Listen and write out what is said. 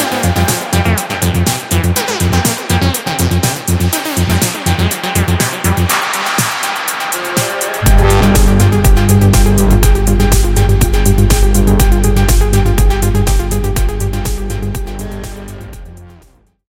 Yeah.